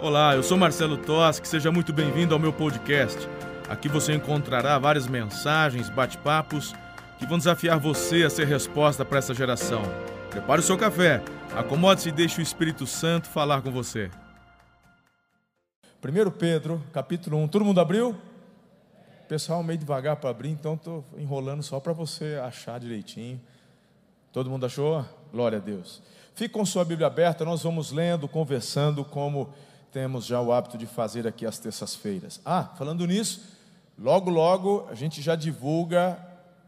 Olá, eu sou Marcelo Toschi, seja muito bem-vindo ao meu podcast. Aqui você encontrará várias mensagens, bate-papos que vão desafiar você a ser resposta para essa geração. Prepare o seu café, acomode-se e deixe o Espírito Santo falar com você. 1 Pedro, capítulo 1. Todo mundo abriu? Pessoal, meio devagar para abrir, então estou enrolando só para você achar direitinho. Todo mundo achou? Glória a Deus. Fique com sua Bíblia aberta, nós vamos lendo, conversando, como temos já o hábito de fazer aqui às terças-feiras. Ah, falando nisso, logo, logo a gente já divulga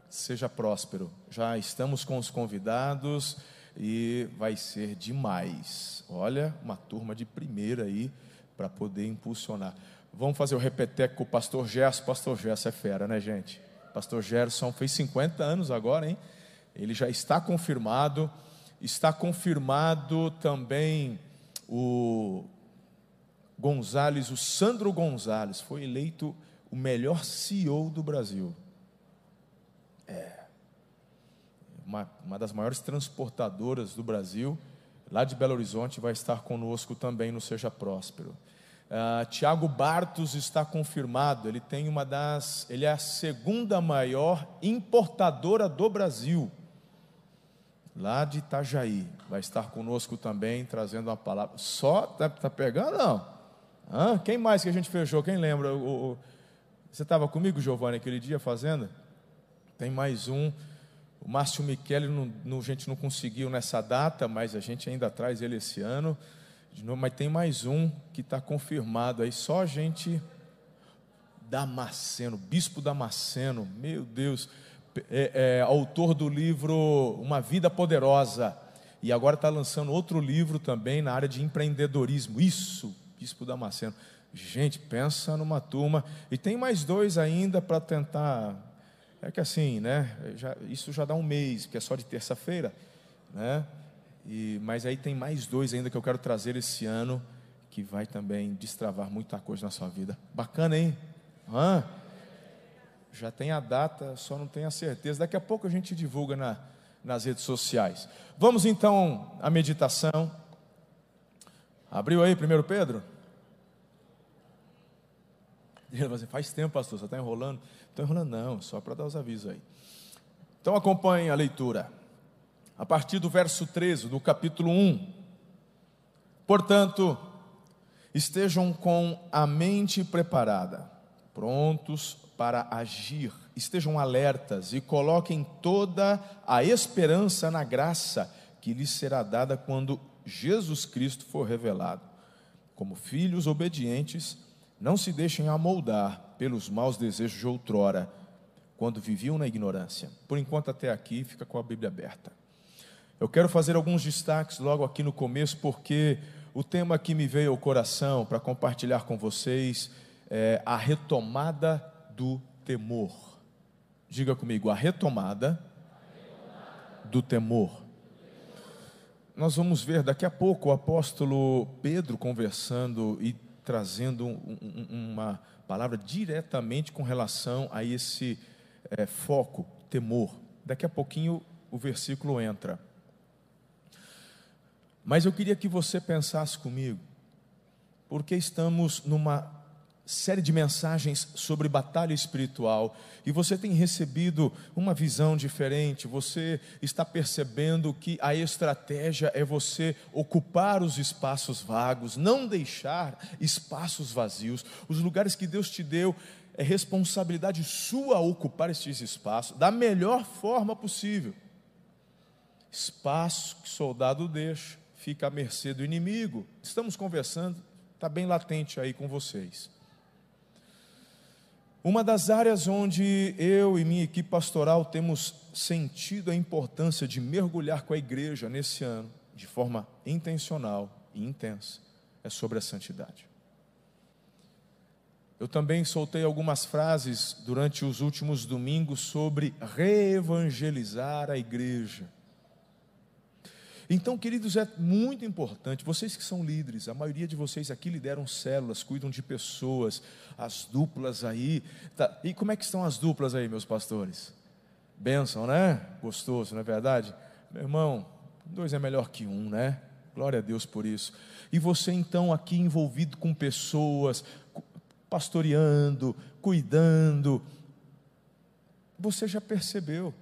Seja Próspero. Já estamos com os convidados e vai ser demais. Olha, uma turma de primeira aí para poder impulsionar. Vamos fazer o repeteco com o pastor Gerson. Pastor Gerson é fera, né, gente? Pastor Gerson fez 50 anos agora, hein? Ele já está confirmado. Está confirmado também o Gonzales, o Sandro Gonzales, foi eleito o melhor CEO do Brasil. É. Uma, uma das maiores transportadoras do Brasil, lá de Belo Horizonte, vai estar conosco também no Seja Próspero. Uh, Tiago Bartos está confirmado, ele tem uma das. Ele é a segunda maior importadora do Brasil, lá de Itajaí. Vai estar conosco também, trazendo uma palavra. Só, tá, tá pegando? Não. Hã? Quem mais que a gente fechou? Quem lembra? O, o... Você estava comigo, Giovanni, aquele dia fazendo? Tem mais um. O Márcio Michele, a gente não conseguiu nessa data, mas a gente ainda traz ele esse ano. Novo, mas tem mais um que está confirmado aí, só a gente. Damasceno, Bispo Damasceno, meu Deus, é, é, autor do livro Uma Vida Poderosa, e agora está lançando outro livro também na área de empreendedorismo. Isso, Bispo Damasceno. Gente, pensa numa turma. E tem mais dois ainda para tentar. É que assim, né? Já, isso já dá um mês, porque é só de terça-feira, né? E, mas aí tem mais dois ainda que eu quero trazer esse ano, que vai também destravar muita coisa na sua vida. Bacana, hein? Hã? Já tem a data, só não tenho a certeza. Daqui a pouco a gente divulga na, nas redes sociais. Vamos então à meditação. Abriu aí, primeiro Pedro? Dizer, faz tempo, pastor, você está enrolando? Estou enrolando, não, só para dar os avisos aí. Então acompanhe a leitura. A partir do verso 13, do capítulo 1. Portanto, estejam com a mente preparada, prontos para agir, estejam alertas e coloquem toda a esperança na graça que lhes será dada quando Jesus Cristo for revelado. Como filhos obedientes, não se deixem amoldar pelos maus desejos de outrora, quando viviam na ignorância. Por enquanto, até aqui, fica com a Bíblia aberta. Eu quero fazer alguns destaques logo aqui no começo, porque o tema que me veio ao coração para compartilhar com vocês é a retomada do temor. Diga comigo, a retomada do temor. Nós vamos ver daqui a pouco o apóstolo Pedro conversando e trazendo um, um, uma palavra diretamente com relação a esse é, foco, temor. Daqui a pouquinho o versículo entra. Mas eu queria que você pensasse comigo, porque estamos numa série de mensagens sobre batalha espiritual e você tem recebido uma visão diferente, você está percebendo que a estratégia é você ocupar os espaços vagos, não deixar espaços vazios, os lugares que Deus te deu. É responsabilidade sua ocupar estes espaços da melhor forma possível. Espaço que soldado deixa, fica à mercê do inimigo. Estamos conversando, está bem latente aí com vocês. Uma das áreas onde eu e minha equipe pastoral temos sentido a importância de mergulhar com a igreja nesse ano, de forma intencional e intensa, é sobre a santidade. Eu também soltei algumas frases durante os últimos domingos sobre reevangelizar a igreja. Então, queridos, é muito importante, vocês que são líderes, a maioria de vocês aqui lideram células, cuidam de pessoas, as duplas aí. Tá. E como é que estão as duplas aí, meus pastores? Benção, né? Gostoso, não é verdade? Meu irmão, dois é melhor que um, né? Glória a Deus por isso. E você então aqui envolvido com pessoas, pastoreando, cuidando, você já percebeu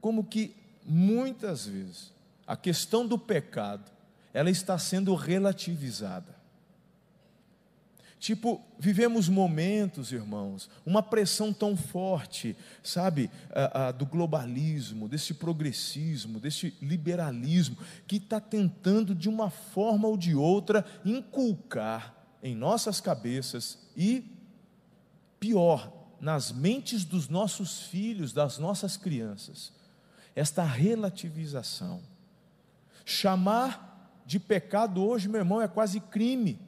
como que muitas vezes a questão do pecado, ela está sendo relativizada. Tipo, vivemos momentos, irmãos, uma pressão tão forte, sabe, a, a, do globalismo, desse progressismo, desse liberalismo, que está tentando, de uma forma ou de outra, inculcar em nossas cabeças e, pior, nas mentes dos nossos filhos, das nossas crianças, esta relativização. Chamar de pecado hoje, meu irmão, é quase crime.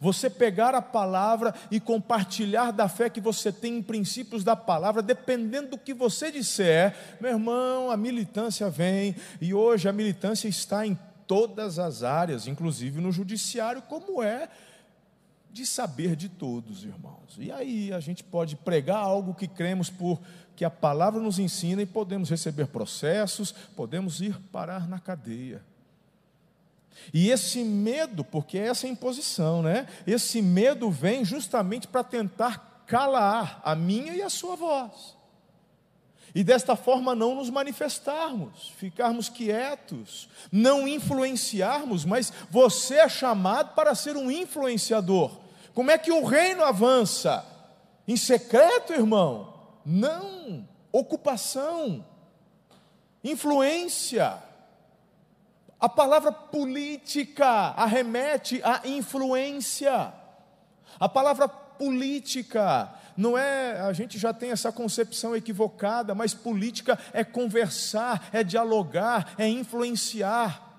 Você pegar a palavra e compartilhar da fé que você tem em princípios da palavra, dependendo do que você disser, meu irmão, a militância vem, e hoje a militância está em todas as áreas, inclusive no judiciário, como é de saber de todos, irmãos. E aí a gente pode pregar algo que cremos por que a palavra nos ensina e podemos receber processos, podemos ir parar na cadeia. E esse medo, porque é essa imposição, né? Esse medo vem justamente para tentar calar a minha e a sua voz. E desta forma não nos manifestarmos, ficarmos quietos, não influenciarmos, mas você é chamado para ser um influenciador. Como é que o reino avança? Em secreto, irmão? Não. Ocupação, influência. A palavra política arremete à influência. A palavra política não é, a gente já tem essa concepção equivocada, mas política é conversar, é dialogar, é influenciar.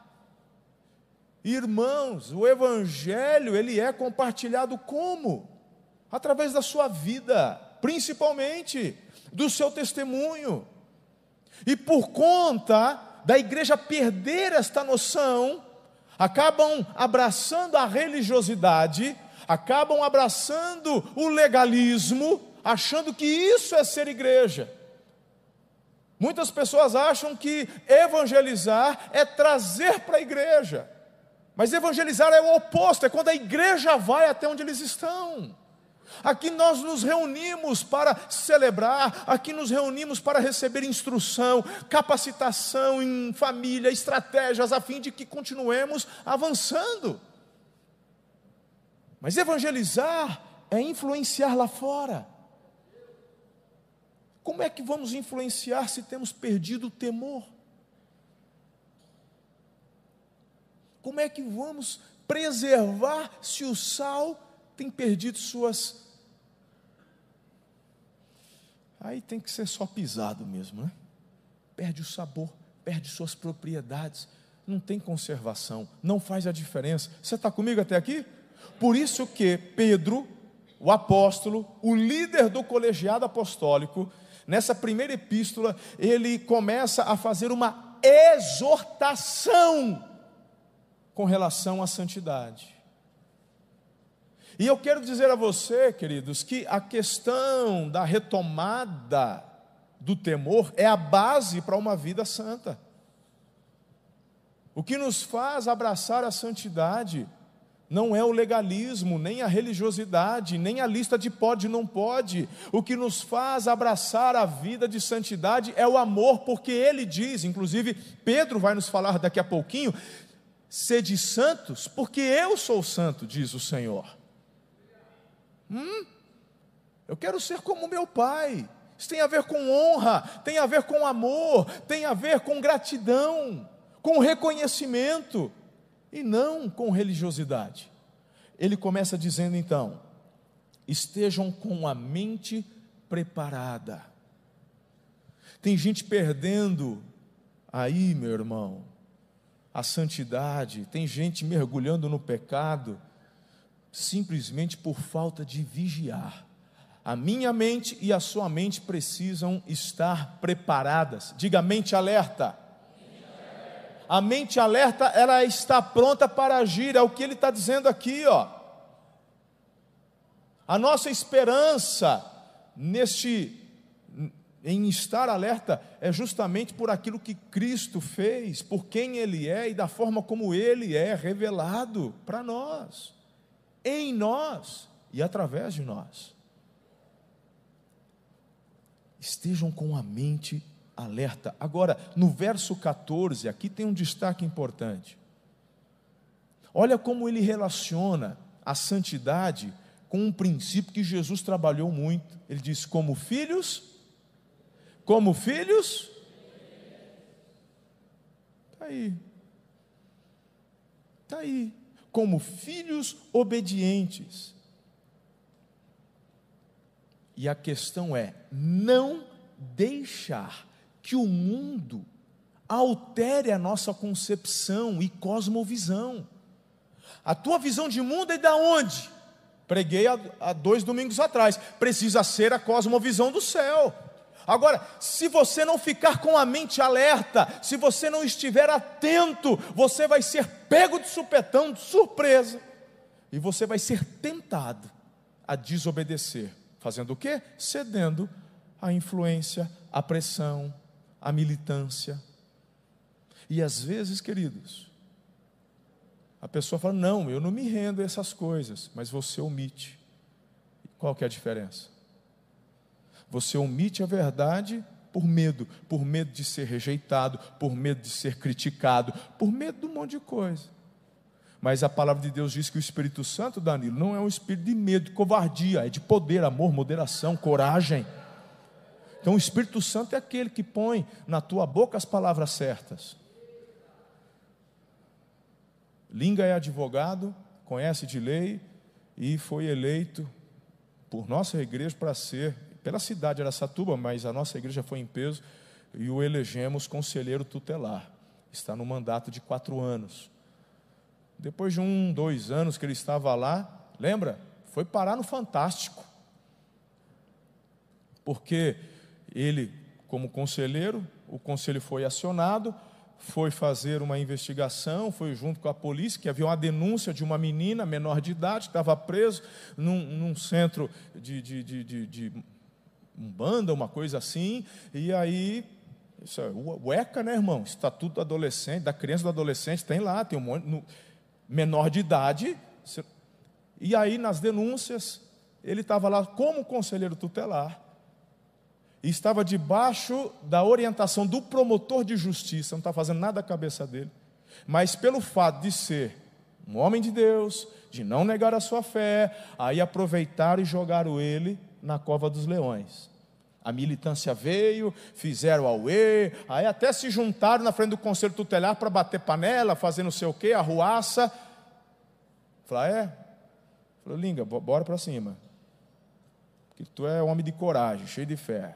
Irmãos, o evangelho, ele é compartilhado como? Através da sua vida, principalmente do seu testemunho. E por conta da igreja perder esta noção, acabam abraçando a religiosidade, acabam abraçando o legalismo, achando que isso é ser igreja. Muitas pessoas acham que evangelizar é trazer para a igreja, mas evangelizar é o oposto, é quando a igreja vai até onde eles estão. Aqui nós nos reunimos para celebrar, aqui nos reunimos para receber instrução, capacitação em família, estratégias, a fim de que continuemos avançando. Mas evangelizar é influenciar lá fora. Como é que vamos influenciar se temos perdido o temor? Como é que vamos preservar se o sal tem perdido suas aí tem que ser só pisado mesmo, né? Perde o sabor, perde suas propriedades, não tem conservação, não faz a diferença. Você está comigo até aqui? Por isso que Pedro, o apóstolo, o líder do colegiado apostólico, nessa primeira epístola, ele começa a fazer uma exortação com relação à santidade. E eu quero dizer a você, queridos, que a questão da retomada do temor é a base para uma vida santa. O que nos faz abraçar a santidade não é o legalismo, nem a religiosidade, nem a lista de pode e não pode. O que nos faz abraçar a vida de santidade é o amor, porque ele diz, inclusive Pedro vai nos falar daqui a pouquinho: sede santos, porque eu sou santo, diz o Senhor. Hum? Eu quero ser como meu pai. Isso tem a ver com honra, tem a ver com amor, tem a ver com gratidão, com reconhecimento e não com religiosidade. Ele começa dizendo então: estejam com a mente preparada. Tem gente perdendo aí, meu irmão, a santidade, tem gente mergulhando no pecado simplesmente por falta de vigiar. A minha mente e a sua mente precisam estar preparadas. Diga mente alerta. A mente alerta, ela está pronta para agir, é o que ele está dizendo aqui, ó. A nossa esperança neste, em estar alerta é justamente por aquilo que Cristo fez, por quem Ele é e da forma como Ele é revelado para nós, em nós e através de nós. Estejam com a mente alerta. Agora, no verso 14, aqui tem um destaque importante. Olha como ele relaciona a santidade com um princípio que Jesus trabalhou muito. Ele diz: como filhos, como filhos. Está aí. Está aí. Como filhos obedientes. E a questão é: não deixar que o mundo altere a nossa concepção e cosmovisão. A tua visão de mundo é da onde? Preguei há, dois domingos atrás. Precisa ser a cosmovisão do céu. Agora, se você não ficar com a mente alerta, se você não estiver atento, você vai ser pego de supetão, de surpresa, e você vai ser tentado a desobedecer. Fazendo o quê? Cedendo à influência, à pressão, à militância. E às vezes, queridos, a pessoa fala: Não, eu não me rendo a essas coisas, mas você omite. Qual que é a diferença? Você omite a verdade por medo, por medo de ser rejeitado, por medo de ser criticado, por medo de um monte de coisa. Mas a palavra de Deus diz que o Espírito Santo, Danilo, não é um espírito de medo, de covardia, é de poder, amor, moderação, coragem. Então o Espírito Santo é aquele que põe na tua boca as palavras certas. Linga é advogado, conhece de lei e foi eleito por nossa igreja para ser, pela cidade de Aracatuba, mas a nossa igreja foi em peso e o elegemos conselheiro tutelar. Está no mandato de quatro anos. Depois de um, dois anos que ele estava lá, lembra? Foi parar no Fantástico. Porque ele, como conselheiro, o conselho foi acionado, foi fazer uma investigação, foi junto com a polícia, que havia uma denúncia de uma menina menor de idade, que estava preso num, num centro de, de, de, de, de umbanda, uma coisa assim, e aí isso é né, irmão? Estatuto do adolescente, da criança e do adolescente, tem lá, tem um monte. No, menor de idade. E aí, nas denúncias, ele estava lá como conselheiro tutelar. E estava debaixo da orientação do promotor de justiça, não está fazendo nada da cabeça dele. Mas pelo fato de ser um homem de Deus, de não negar a sua fé, aí aproveitaram e jogaram ele na cova dos leões. A militância veio, fizeram auê, aí até se juntaram na frente do conselho tutelar para bater panela, fazer não sei o quê, arruaça. Falei, ah, é? Falei, Linga, bora para cima. Que tu é homem de coragem, cheio de fé.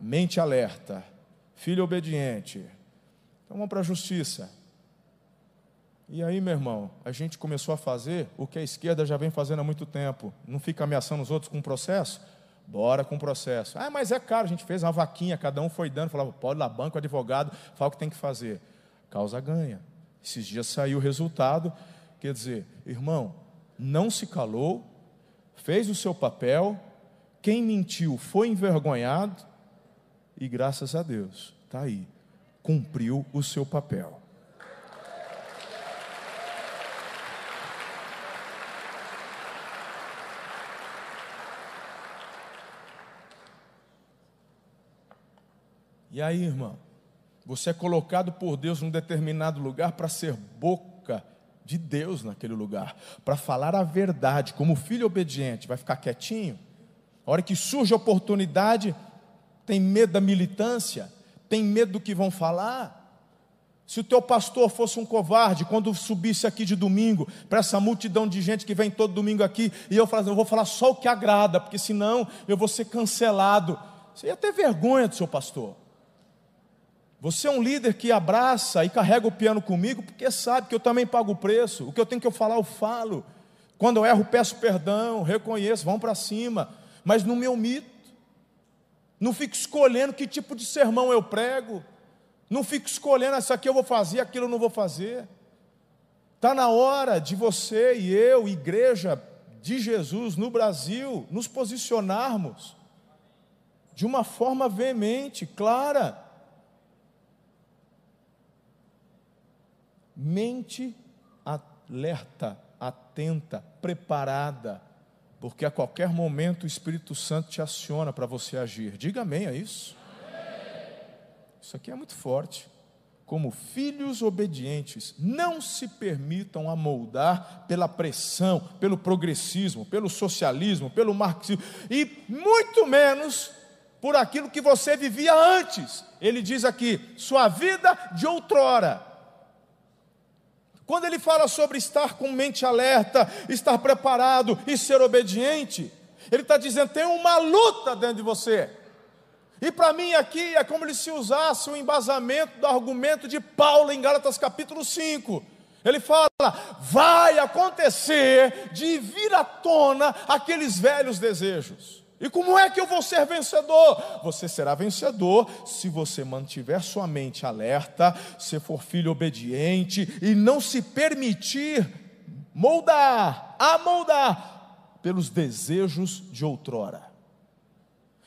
Mente alerta, filho obediente. Então vamos para a justiça. E aí, meu irmão, a gente começou a fazer o que a esquerda já vem fazendo há muito tempo. Não fica ameaçando os outros com processo? Bora com o processo. Ah, mas é caro, a gente fez uma vaquinha, cada um foi dando, falava, pode lá, banco, advogado, fala o que tem que fazer. Causa ganha. Esses dias saiu o resultado, quer dizer, irmão, não se calou, fez o seu papel, quem mentiu foi envergonhado, e graças a Deus, está aí, cumpriu o seu papel. E aí, irmão, você é colocado por Deus num determinado lugar para ser boca de Deus naquele lugar, para falar a verdade, como filho obediente, vai ficar quietinho? A hora que surge a oportunidade, tem medo da militância, tem medo do que vão falar. Se o teu pastor fosse um covarde, quando subisse aqui de domingo, para essa multidão de gente que vem todo domingo aqui, e eu falasse, eu vou falar só o que agrada, porque senão eu vou ser cancelado. Você ia ter vergonha do seu pastor. Você é um líder que abraça e carrega o piano comigo, porque sabe que eu também pago o preço. O que eu tenho que eu falar, eu falo. Quando eu erro, peço perdão, reconheço, vão para cima. Mas não me omito. Não fico escolhendo que tipo de sermão eu prego. Não fico escolhendo, isso aqui eu vou fazer, aquilo eu não vou fazer. Está na hora de você e eu, igreja de Jesus no Brasil, nos posicionarmos de uma forma veemente, clara. Mente alerta, atenta, preparada, porque a qualquer momento o Espírito Santo te aciona para você agir. Diga amém a isso. Isso aqui é muito forte como filhos obedientes, não se permitam amoldar pela pressão, pelo progressismo, pelo socialismo, pelo marxismo, e muito menos por aquilo que você vivia antes. Ele diz aqui, sua vida de outrora. Quando ele fala sobre estar com mente alerta, estar preparado e ser obediente, ele está dizendo: tem uma luta dentro de você. E para mim aqui é como se usasse o embasamento do argumento de Paulo em Gálatas capítulo 5. Ele fala: vai acontecer de vir à tona aqueles velhos desejos. E como é que eu vou ser vencedor? Você será vencedor se você mantiver sua mente alerta, se for filho obediente e não se permitir moldar, amoldar pelos desejos de outrora.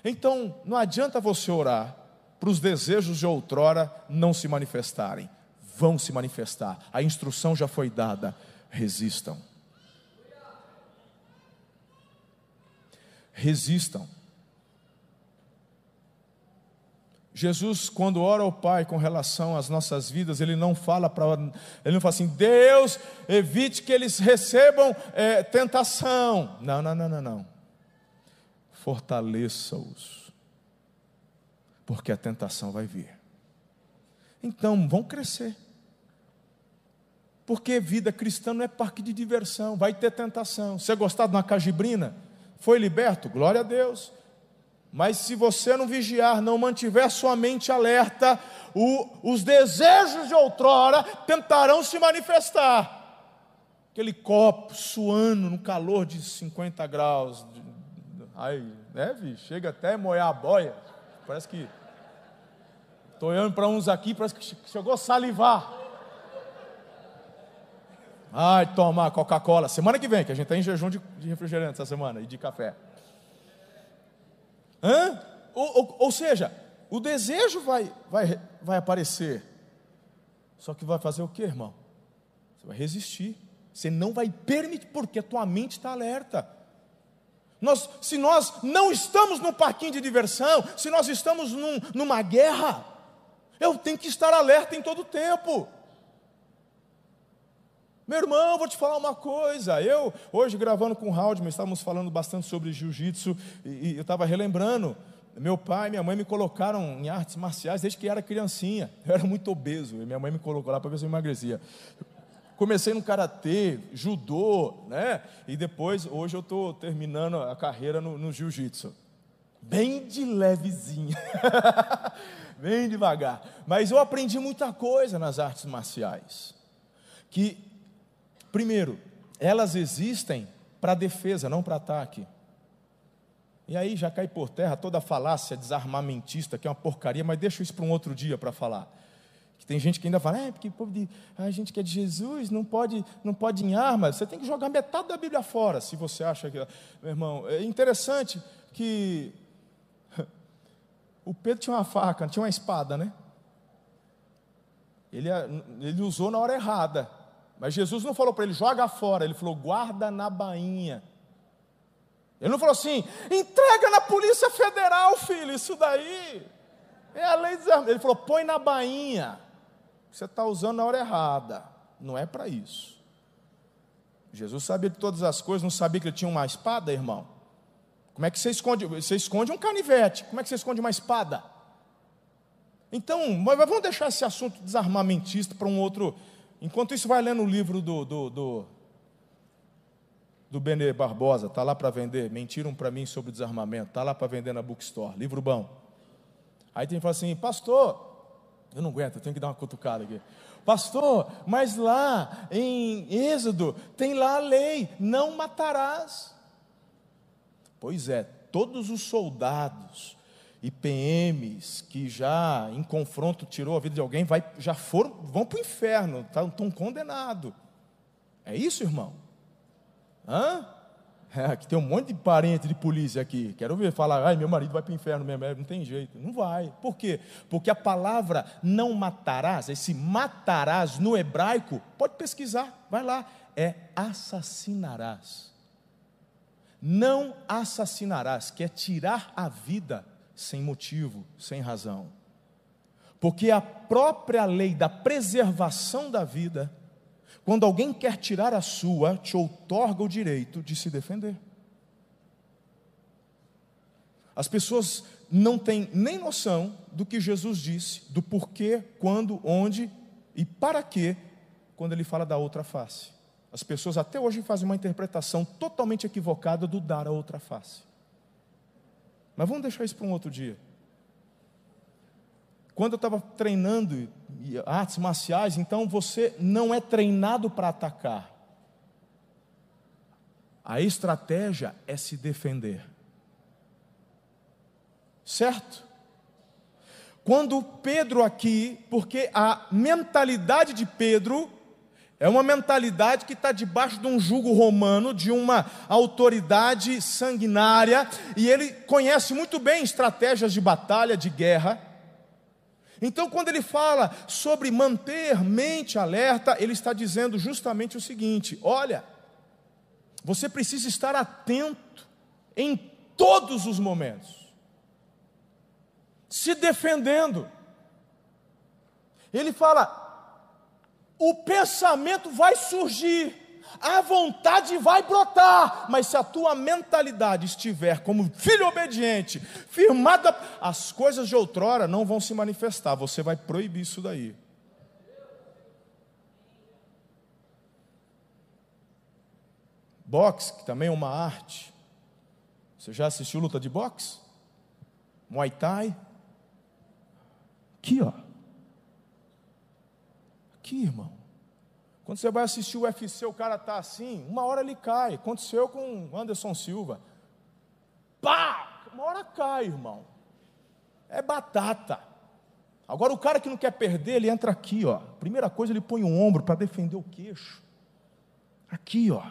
Então, não adianta você orar para os desejos de outrora não se manifestarem. Vão se manifestar. A instrução já foi dada. Resistam. Resistam. Jesus, quando ora ao Pai com relação às nossas vidas, ele não fala para, ele não fala assim, Deus, evite que eles recebam é, tentação. Não, não, não, não, não fortaleça-os, porque a tentação vai vir. Então, vão crescer. Porque vida cristã não é parque de diversão, vai ter tentação. Você gostar de uma cajibrina? Foi liberto? Glória a Deus. Mas se você não vigiar, não mantiver sua mente alerta, o, os desejos de outrora tentarão se manifestar. Aquele copo suando no calor de 50 graus, Aí, né, bicho? Chega até moer a boia. Parece que. Estou olhando para uns aqui, parece que chegou a salivar. Ai, tomar Coca-Cola. Semana que vem, que a gente está em jejum de, de refrigerante essa semana e de café. Hã? Ou, ou, ou, seja, o desejo vai, vai, vai aparecer. Só que vai fazer o que, irmão? Você vai resistir. Você não vai permitir, porque a tua mente está alerta. Nós, se nós não estamos num parquinho de diversão, se nós estamos num, numa guerra, eu tenho que estar alerta em todo tempo. Meu irmão, vou te falar uma coisa. Eu, hoje, gravando com o Haldman, estávamos falando bastante sobre jiu-jitsu, e, e eu estava relembrando. Meu pai e minha mãe me colocaram em artes marciais desde que era criancinha. Eu era muito obeso, e minha mãe me colocou lá para ver se eu emagrecia comecei no karatê, judô, né? E depois, hoje eu estou terminando a carreira no, no jiu-jitsu. Bem de levezinha, bem devagar. Mas eu aprendi muita coisa nas artes marciais. Que, primeiro, elas existem para defesa, não para ataque. E aí já cai por terra toda a falácia desarmamentista, que é uma porcaria, mas deixa isso para um outro dia para falar. Que tem gente que ainda fala, é, porque povo de, a gente que é de Jesus não pode, não pode em armas. Você tem que jogar metade da Bíblia fora, se você acha que. Meu irmão, é interessante que o Pedro tinha uma faca, tinha uma espada, né? Ele, ele usou na hora errada. Mas Jesus não falou para ele, joga fora. Ele falou, guarda na bainha. Ele não falou assim, entrega na Polícia Federal, filho, isso daí. É a lei de Ele falou, põe na bainha você está usando na hora errada. Não é para isso. Jesus sabia de todas as coisas, não sabia que ele tinha uma espada, irmão? Como é que você esconde? Você esconde um canivete, como é que você esconde uma espada? Então, vamos deixar esse assunto desarmamentista para um outro. Enquanto isso, vai lendo o livro do, do, do, do Benê Barbosa, está lá para vender. Mentiram para mim sobre desarmamento, está lá para vender na bookstore, livro bom. Aí tem que falar assim, pastor, eu não aguento, eu tenho que dar uma cutucada aqui. Pastor, mas lá em Êxodo tem lá a lei: não matarás. Pois é, todos os soldados e PMs que já em confronto tirou a vida de alguém vai, já foram, vão para o inferno, estão, estão condenados. É isso, irmão? Hã? É, que tem um monte de parente de polícia aqui. Quero ver falar, ai, meu marido vai para o inferno mesmo. É, não tem jeito. Não vai. Por quê? Porque a palavra não matarás, esse matarás no hebraico, pode pesquisar, vai lá, é assassinarás. Não assassinarás, que é tirar a vida sem motivo, sem razão. Porque a própria lei da preservação da vida quando alguém quer tirar a sua, te outorga o direito de se defender. As pessoas não têm nem noção do que Jesus disse, do porquê, quando, onde e para quê, quando ele fala da outra face. As pessoas até hoje fazem uma interpretação totalmente equivocada do dar a outra face. Mas vamos deixar isso para um outro dia. Quando eu estava treinando artes marciais, então você não é treinado para atacar. A estratégia é se defender. Certo? Quando Pedro aqui, porque a mentalidade de Pedro é uma mentalidade que está debaixo de um jugo romano, de uma autoridade sanguinária, e ele conhece muito bem estratégias de batalha, de guerra. Então, quando ele fala sobre manter mente alerta, ele está dizendo justamente o seguinte: olha, você precisa estar atento em todos os momentos, se defendendo. Ele fala: o pensamento vai surgir, a vontade vai brotar, mas se a tua mentalidade estiver como filho obediente, firmada, as coisas de outrora não vão se manifestar, você vai proibir isso daí. Boxe, que também é uma arte. Você já assistiu luta de boxe? Muay Thai? Aqui, ó. Aqui, irmão. Quando você vai assistir o UFC, o cara está assim, uma hora ele cai. Aconteceu com Anderson Silva. Pá! Uma hora cai, irmão. É batata. Agora o cara que não quer perder, ele entra aqui, ó. Primeira coisa, ele põe o ombro para defender o queixo. Aqui, ó.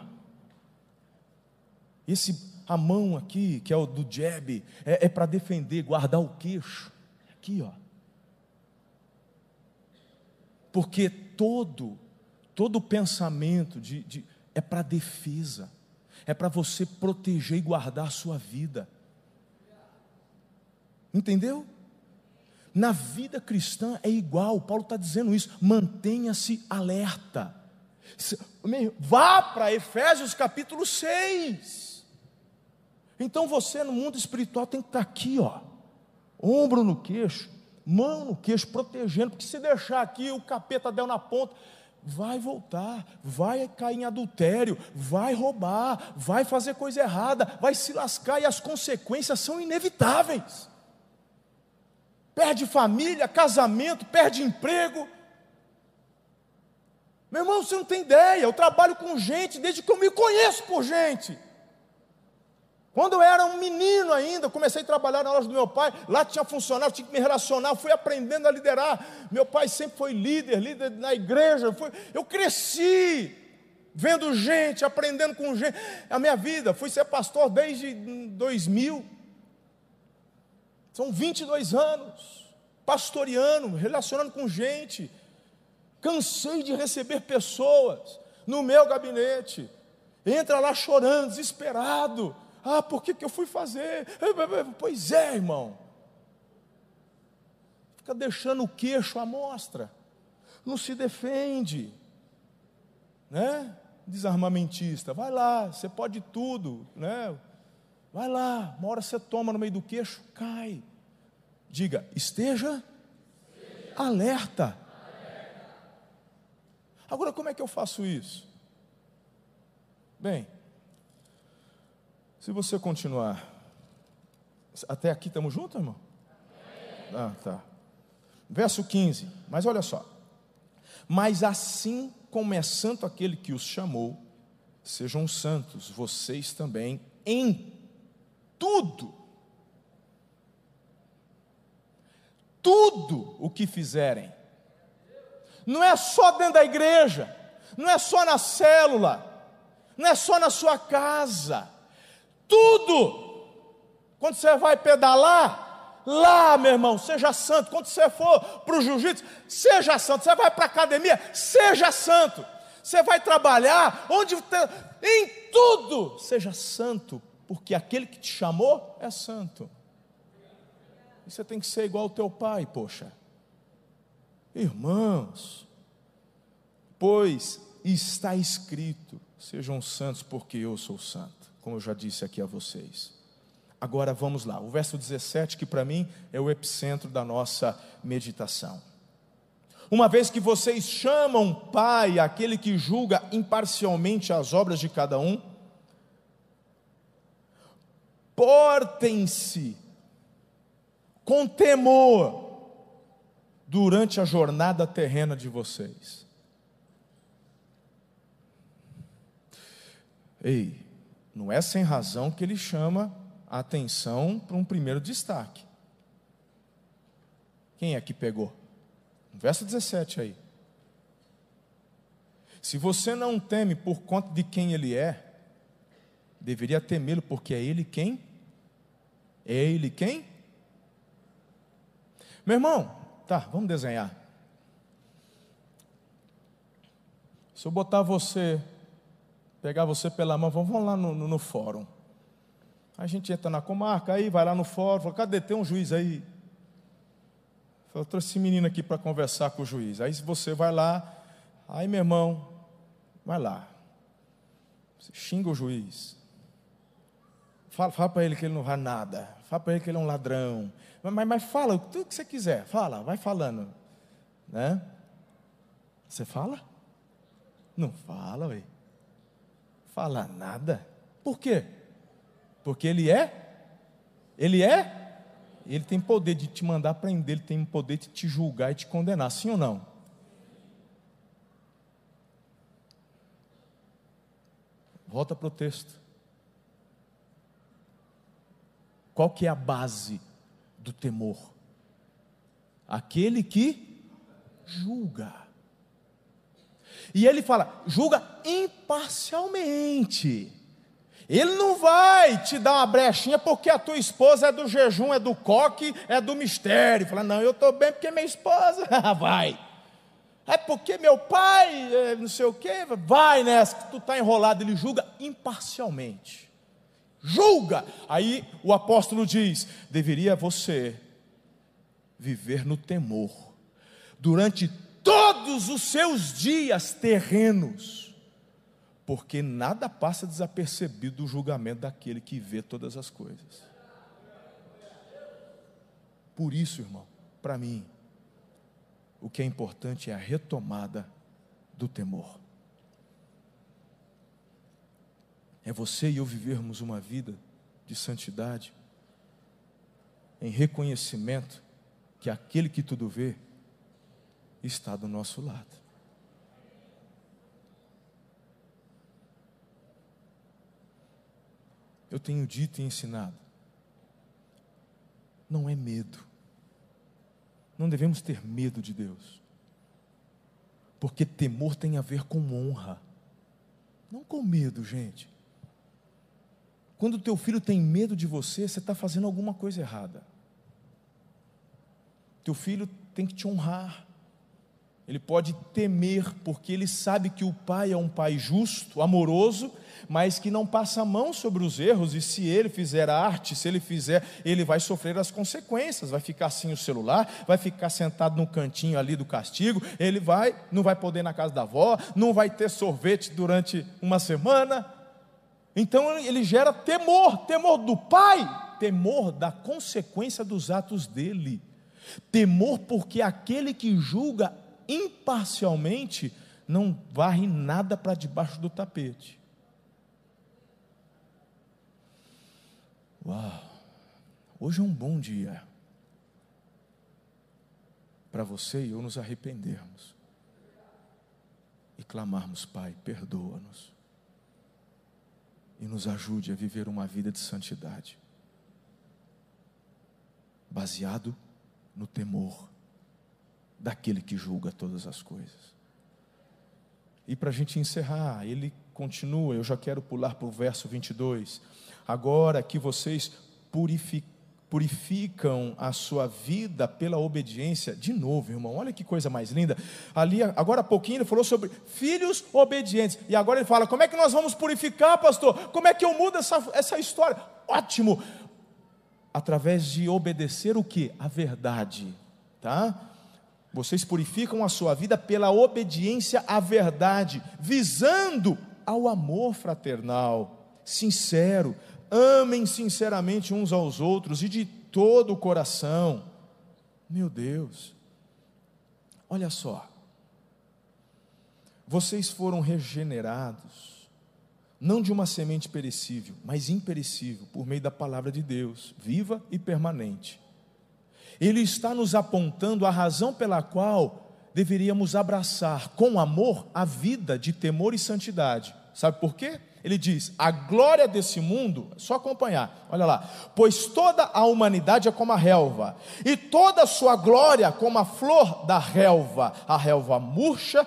Esse a mão aqui, que é o do jab, é, é para defender, guardar o queixo. Aqui, ó. Porque todo todo pensamento de, de é para defesa, é para você proteger e guardar a sua vida. Entendeu? Na vida cristã é igual, Paulo está dizendo isso, mantenha-se alerta. Vá para Efésios capítulo 6. Então você no mundo espiritual tem que estar tá aqui, ó, ombro no queixo, mão no queixo, protegendo, porque se deixar aqui, o capeta deu na ponta, vai voltar, vai cair em adultério, vai roubar, vai fazer coisa errada, vai se lascar e as consequências são inevitáveis. Perde família, casamento, perde emprego. Meu irmão, você não tem ideia, eu trabalho com gente desde que eu me conheço por gente. Quando eu era um menino ainda, comecei a trabalhar na loja do meu pai, lá tinha funcionário, tinha que me relacionar, fui aprendendo a liderar. Meu pai sempre foi líder, líder na igreja. Foi, eu cresci vendo gente, aprendendo com gente. A minha vida, fui ser pastor desde 2000. São 22 anos, pastoreando, relacionando com gente. Cansei de receber pessoas no meu gabinete. Entra lá chorando, desesperado ah, por que, que eu fui fazer? Pois é, irmão. Fica deixando o queixo à mostra. Não se defende. Né? Desarmamentista. Vai lá, você pode tudo. Né? Vai lá, uma hora você toma no meio do queixo, cai. Diga, esteja alerta. Agora, como é que eu faço isso? Bem, se você continuar. Até aqui estamos juntos, irmão? Ah, tá. Verso 15. Mas olha só. Mas assim como é santo aquele que os chamou, sejam santos vocês também em tudo. Tudo o que fizerem. Não é só dentro da igreja, não é só na célula, não é só na sua casa tudo. Quando você vai pedalar, lá, meu irmão, seja santo. Quando você for para o jiu-jitsu, seja santo. Você vai para a academia, seja santo. Você vai trabalhar, onde em tudo, seja santo, porque aquele que te chamou é santo. E você tem que ser igual ao teu pai, poxa. Irmãos, pois está escrito: sejam santos, porque eu sou santo, como eu já disse aqui a vocês. Agora vamos lá, o verso 17, que para mim é o epicentro da nossa meditação. Uma vez que vocês chamam Pai aquele que julga imparcialmente as obras de cada um, portem-se com temor durante a jornada terrena de vocês. Ei, não é sem razão que ele chama a atenção para um primeiro destaque. Quem é que pegou? Verso 17 aí. Se você não teme por conta de quem ele é, deveria temê-lo, porque é ele quem? É ele quem? Meu irmão, tá, vamos desenhar. Se eu botar você pegar você pela mão, vamos lá no, no, no fórum. a gente entra na comarca, aí vai lá no fórum, fala, cadê? Tem um juiz aí. Eu trouxe esse menino aqui para conversar com o juiz. Aí você vai lá, aí meu irmão, vai lá. Você xinga o juiz. Fala, fala para ele que ele não vai nada. Fala para ele que ele é um ladrão. Mas, mas, mas fala tudo que você quiser. Fala, vai falando. Né? Você fala? Não fala, ué fala nada. Por quê? Porque ele é? Ele é? Ele tem poder de te mandar prender, ele tem poder de te julgar e te condenar, sim ou não? Volta para o texto. Qual que é a base do temor? Aquele que julga. E ele fala: julga imparcialmente. Ele não vai te dar uma brechinha porque a tua esposa é do jejum, é do coque, é do mistério. Fala, não, eu estou bem porque minha esposa vai. É porque meu pai, é, não sei o quê, vai nessa, que tu está enrolado. Ele julga imparcialmente. Julga. Aí o apóstolo diz: deveria você viver no temor durante todos os seus dias terrenos, porque nada passa desapercebido do julgamento daquele que vê todas as coisas. Por isso, irmão, para mim, o que é importante é a retomada do temor. É você e eu vivermos uma vida de santidade, em reconhecimento que aquele que tudo vê está do nosso lado. Eu tenho dito e ensinado. Não é medo. Não devemos ter medo de Deus. Porque temor tem a ver com honra. Não com medo, gente. Quando o teu filho tem medo de você, você está fazendo alguma coisa errada. Teu filho tem que te honrar ele pode temer, porque ele sabe que o pai é um pai justo, amoroso, mas que não passa a mão sobre os erros, e se ele fizer arte, se ele fizer, ele vai sofrer as consequências, vai ficar sem o celular, vai ficar sentado no cantinho ali do castigo, ele vai, não vai poder ir na casa da avó, não vai ter sorvete durante uma semana. Então ele gera temor, temor do pai, temor da consequência dos atos dele. Temor porque aquele que julga imparcialmente, não varre nada para debaixo do tapete. Uau! Hoje é um bom dia para você e eu nos arrependermos e clamarmos, Pai, perdoa-nos e nos ajude a viver uma vida de santidade, baseado no temor daquele que julga todas as coisas. E para a gente encerrar, ele continua, eu já quero pular para o verso 22. agora que vocês purificam a sua vida pela obediência, de novo, irmão, olha que coisa mais linda. Ali, agora há pouquinho, ele falou sobre filhos obedientes, e agora ele fala: como é que nós vamos purificar, pastor? Como é que eu mudo essa, essa história? Ótimo! Através de obedecer o que? A verdade, tá? Vocês purificam a sua vida pela obediência à verdade, visando ao amor fraternal, sincero. Amem sinceramente uns aos outros e de todo o coração. Meu Deus, olha só. Vocês foram regenerados, não de uma semente perecível, mas imperecível, por meio da palavra de Deus, viva e permanente ele está nos apontando a razão pela qual deveríamos abraçar com amor a vida de temor e santidade. Sabe por quê? Ele diz: a glória desse mundo, só acompanhar, olha lá, pois toda a humanidade é como a relva, e toda a sua glória como a flor da relva, a relva murcha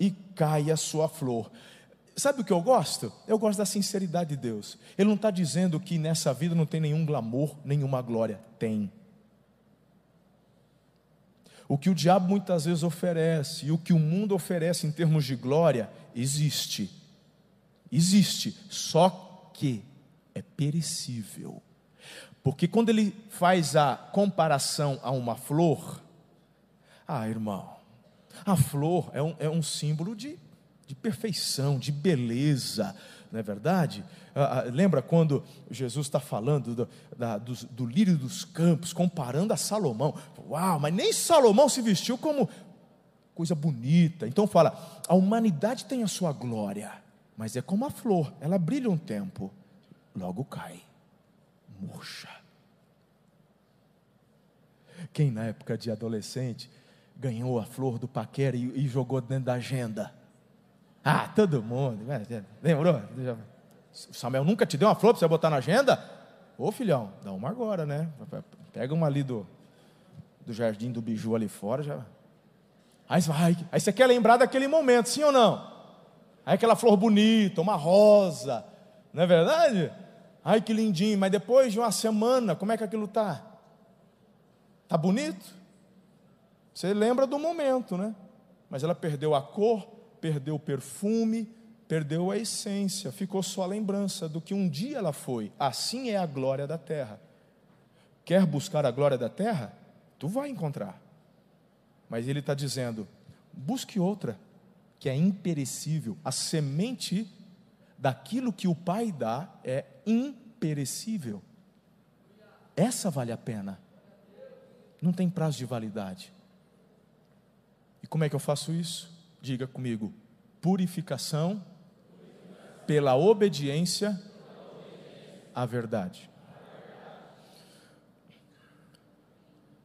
e cai a sua flor. Sabe o que eu gosto? Eu gosto da sinceridade de Deus. Ele não está dizendo que nessa vida não tem nenhum glamour, nenhuma glória. Tem. O que o diabo muitas vezes oferece e o que o mundo oferece em termos de glória, existe. Existe, só que é perecível. Porque quando ele faz a comparação a uma flor, ah, irmão, a flor é um, é um símbolo de, de perfeição, de beleza, não é verdade? Ah, ah, lembra quando Jesus está falando do, da, do, do lírio dos campos, comparando a Salomão? Uau, mas nem Salomão se vestiu como coisa bonita. Então fala: a humanidade tem a sua glória, mas é como a flor, ela brilha um tempo, logo cai, murcha. Quem na época de adolescente ganhou a flor do paquera e, e jogou dentro da agenda? Ah, todo mundo. Lembrou? Samuel nunca te deu uma flor para você botar na agenda? Ô filhão, dá uma agora, né? Pega uma ali do, do jardim do biju ali fora. Já... Aí, você vai, aí você quer lembrar daquele momento, sim ou não? Aí aquela flor bonita, uma rosa, não é verdade? Ai que lindinho, mas depois de uma semana, como é que aquilo está? Está bonito? Você lembra do momento, né? Mas ela perdeu a cor, perdeu o perfume, perdeu a essência, ficou só a lembrança do que um dia ela foi. Assim é a glória da terra. Quer buscar a glória da terra? Tu vai encontrar. Mas ele está dizendo: busque outra, que é imperecível. A semente daquilo que o Pai dá é imperecível. Essa vale a pena. Não tem prazo de validade. E como é que eu faço isso? Diga comigo: purificação pela obediência à verdade.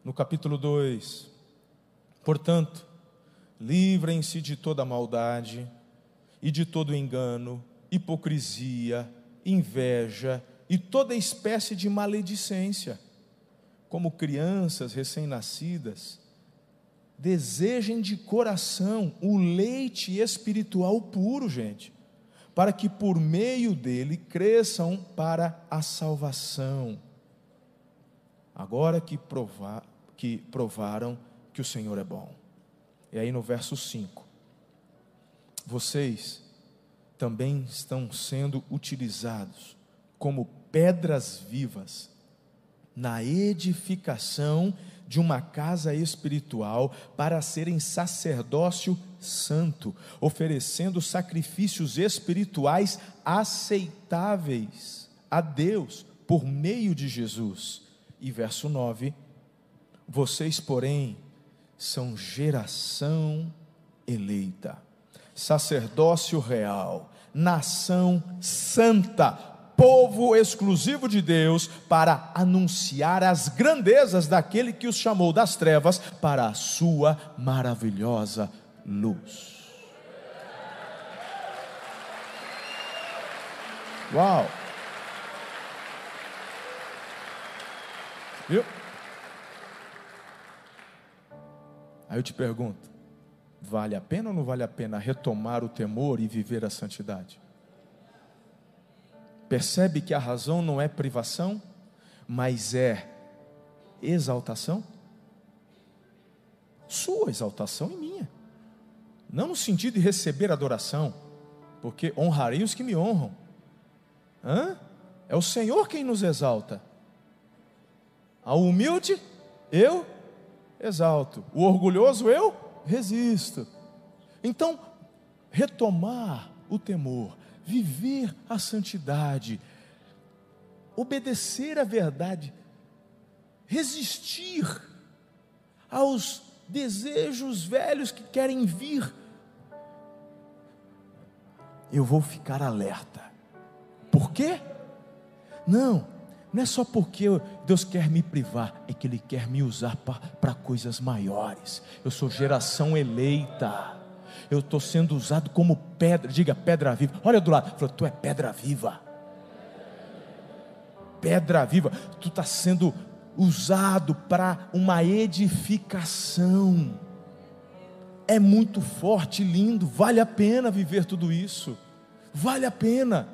No capítulo 2, portanto, livrem-se de toda maldade e de todo engano, hipocrisia, inveja e toda espécie de maledicência. Como crianças recém-nascidas, desejem de coração o leite espiritual puro, gente, para que por meio dele cresçam para a salvação. Agora que, provar, que provaram que o Senhor é bom. E aí no verso 5: Vocês também estão sendo utilizados como pedras vivas na edificação de uma casa espiritual para serem sacerdócio santo, oferecendo sacrifícios espirituais aceitáveis a Deus por meio de Jesus. E verso 9: Vocês, porém, são geração eleita, sacerdócio real, nação santa, povo exclusivo de Deus para anunciar as grandezas daquele que os chamou das trevas para a sua maravilhosa luz. Uau! Viu? Aí eu te pergunto: vale a pena ou não vale a pena retomar o temor e viver a santidade? Percebe que a razão não é privação, mas é exaltação? Sua exaltação e minha. Não no sentido de receber adoração, porque honrarei os que me honram. Hã? É o Senhor quem nos exalta. Ao humilde, eu exalto. O orgulhoso, eu resisto. Então, retomar o temor, viver a santidade, obedecer à verdade, resistir aos desejos velhos que querem vir. Eu vou ficar alerta. Por quê? Não, não é só porque Deus quer me privar, é que Ele quer me usar para coisas maiores. Eu sou geração eleita. Eu estou sendo usado como pedra, diga pedra viva. Olha do lado, fala, tu é pedra viva. Pedra viva, tu está sendo usado para uma edificação. É muito forte, lindo, vale a pena viver tudo isso. Vale a pena.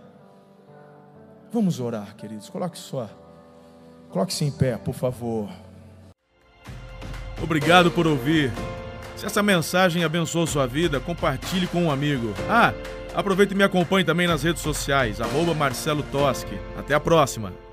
Vamos orar, queridos. Coloque só. Coloque-se em pé, por favor. Obrigado por ouvir. Se essa mensagem abençoou sua vida, compartilhe com um amigo. Ah, aproveite e me acompanhe também nas redes sociais, arroba Marcelo Toschi. Até a próxima!